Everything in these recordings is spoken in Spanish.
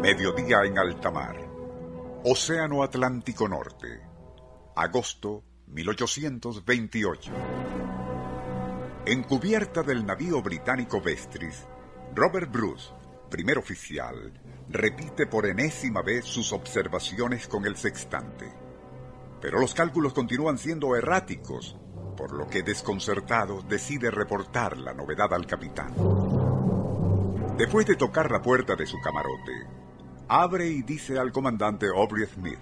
Mediodía en alta mar. Océano Atlántico Norte. Agosto 1828. En cubierta del navío británico Vestris, Robert Bruce, primer oficial, repite por enésima vez sus observaciones con el sextante. Pero los cálculos continúan siendo erráticos, por lo que desconcertado decide reportar la novedad al capitán. Después de tocar la puerta de su camarote, abre y dice al comandante Aubrey Smith,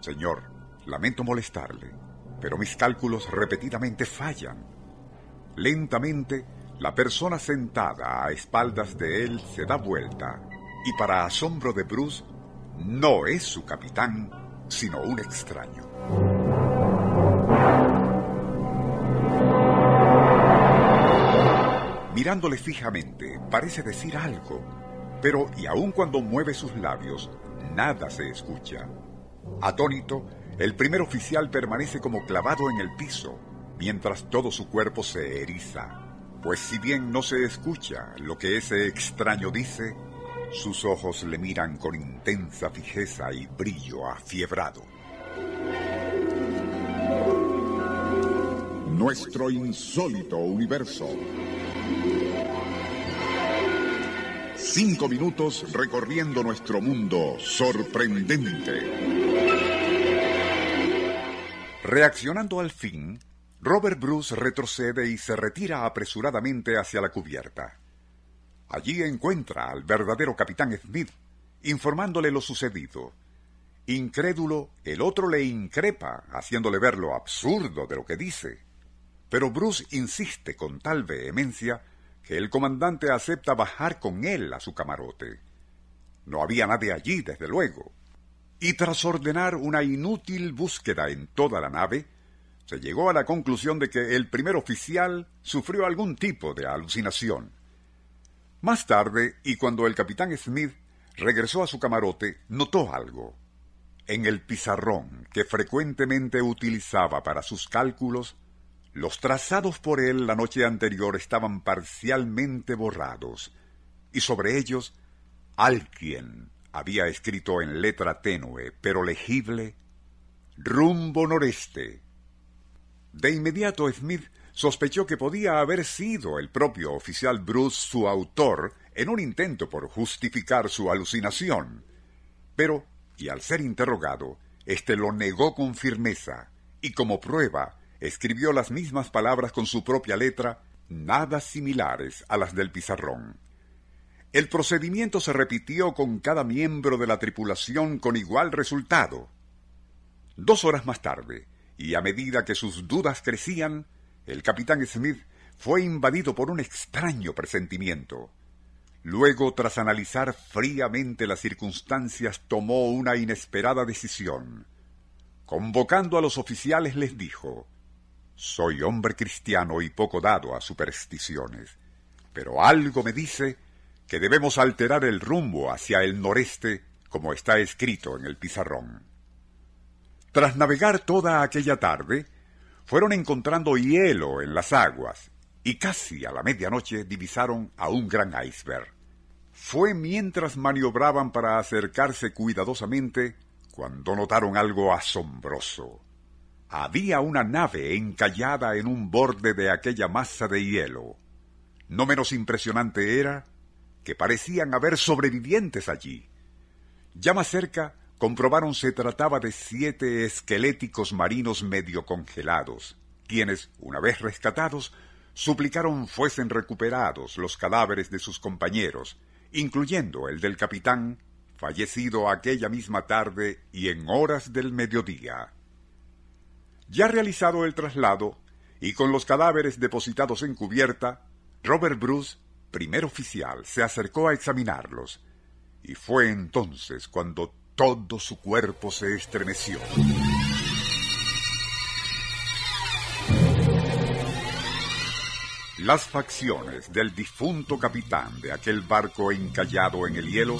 Señor, lamento molestarle, pero mis cálculos repetidamente fallan. Lentamente, la persona sentada a espaldas de él se da vuelta y para asombro de Bruce, no es su capitán, sino un extraño. Mirándole fijamente, parece decir algo, pero y aun cuando mueve sus labios, nada se escucha. Atónito, el primer oficial permanece como clavado en el piso, mientras todo su cuerpo se eriza, pues si bien no se escucha lo que ese extraño dice, sus ojos le miran con intensa fijeza y brillo afiebrado. Nuestro insólito universo. Cinco minutos recorriendo nuestro mundo sorprendente. Reaccionando al fin, Robert Bruce retrocede y se retira apresuradamente hacia la cubierta. Allí encuentra al verdadero capitán Smith, informándole lo sucedido. Incrédulo, el otro le increpa, haciéndole ver lo absurdo de lo que dice. Pero Bruce insiste con tal vehemencia que el comandante acepta bajar con él a su camarote. No había nadie allí, desde luego. Y tras ordenar una inútil búsqueda en toda la nave, se llegó a la conclusión de que el primer oficial sufrió algún tipo de alucinación. Más tarde, y cuando el capitán Smith regresó a su camarote, notó algo. En el pizarrón que frecuentemente utilizaba para sus cálculos, los trazados por él la noche anterior estaban parcialmente borrados, y sobre ellos alguien había escrito en letra tenue pero legible rumbo noreste. De inmediato Smith sospechó que podía haber sido el propio oficial Bruce su autor en un intento por justificar su alucinación. Pero, y al ser interrogado, éste lo negó con firmeza, y como prueba escribió las mismas palabras con su propia letra, nada similares a las del pizarrón. El procedimiento se repitió con cada miembro de la tripulación con igual resultado. Dos horas más tarde, y a medida que sus dudas crecían, el capitán Smith fue invadido por un extraño presentimiento. Luego, tras analizar fríamente las circunstancias, tomó una inesperada decisión. Convocando a los oficiales les dijo Soy hombre cristiano y poco dado a supersticiones, pero algo me dice que debemos alterar el rumbo hacia el noreste como está escrito en el pizarrón. Tras navegar toda aquella tarde, fueron encontrando hielo en las aguas y casi a la medianoche divisaron a un gran iceberg. Fue mientras maniobraban para acercarse cuidadosamente cuando notaron algo asombroso. Había una nave encallada en un borde de aquella masa de hielo. No menos impresionante era que parecían haber sobrevivientes allí. Ya más cerca comprobaron se trataba de siete esqueléticos marinos medio congelados, quienes, una vez rescatados, suplicaron fuesen recuperados los cadáveres de sus compañeros, incluyendo el del capitán, fallecido aquella misma tarde y en horas del mediodía. Ya realizado el traslado, y con los cadáveres depositados en cubierta, Robert Bruce, primer oficial, se acercó a examinarlos, y fue entonces cuando todo su cuerpo se estremeció. Las facciones del difunto capitán de aquel barco encallado en el hielo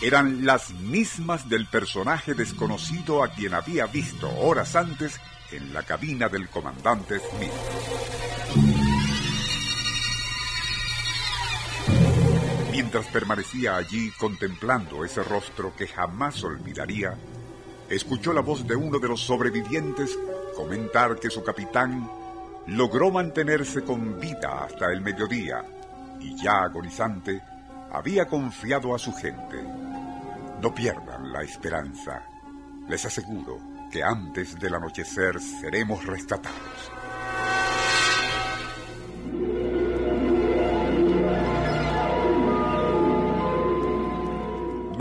eran las mismas del personaje desconocido a quien había visto horas antes en la cabina del comandante Smith. Mientras permanecía allí contemplando ese rostro que jamás olvidaría, escuchó la voz de uno de los sobrevivientes comentar que su capitán logró mantenerse con vida hasta el mediodía y ya agonizante había confiado a su gente. No pierdan la esperanza. Les aseguro que antes del anochecer seremos rescatados.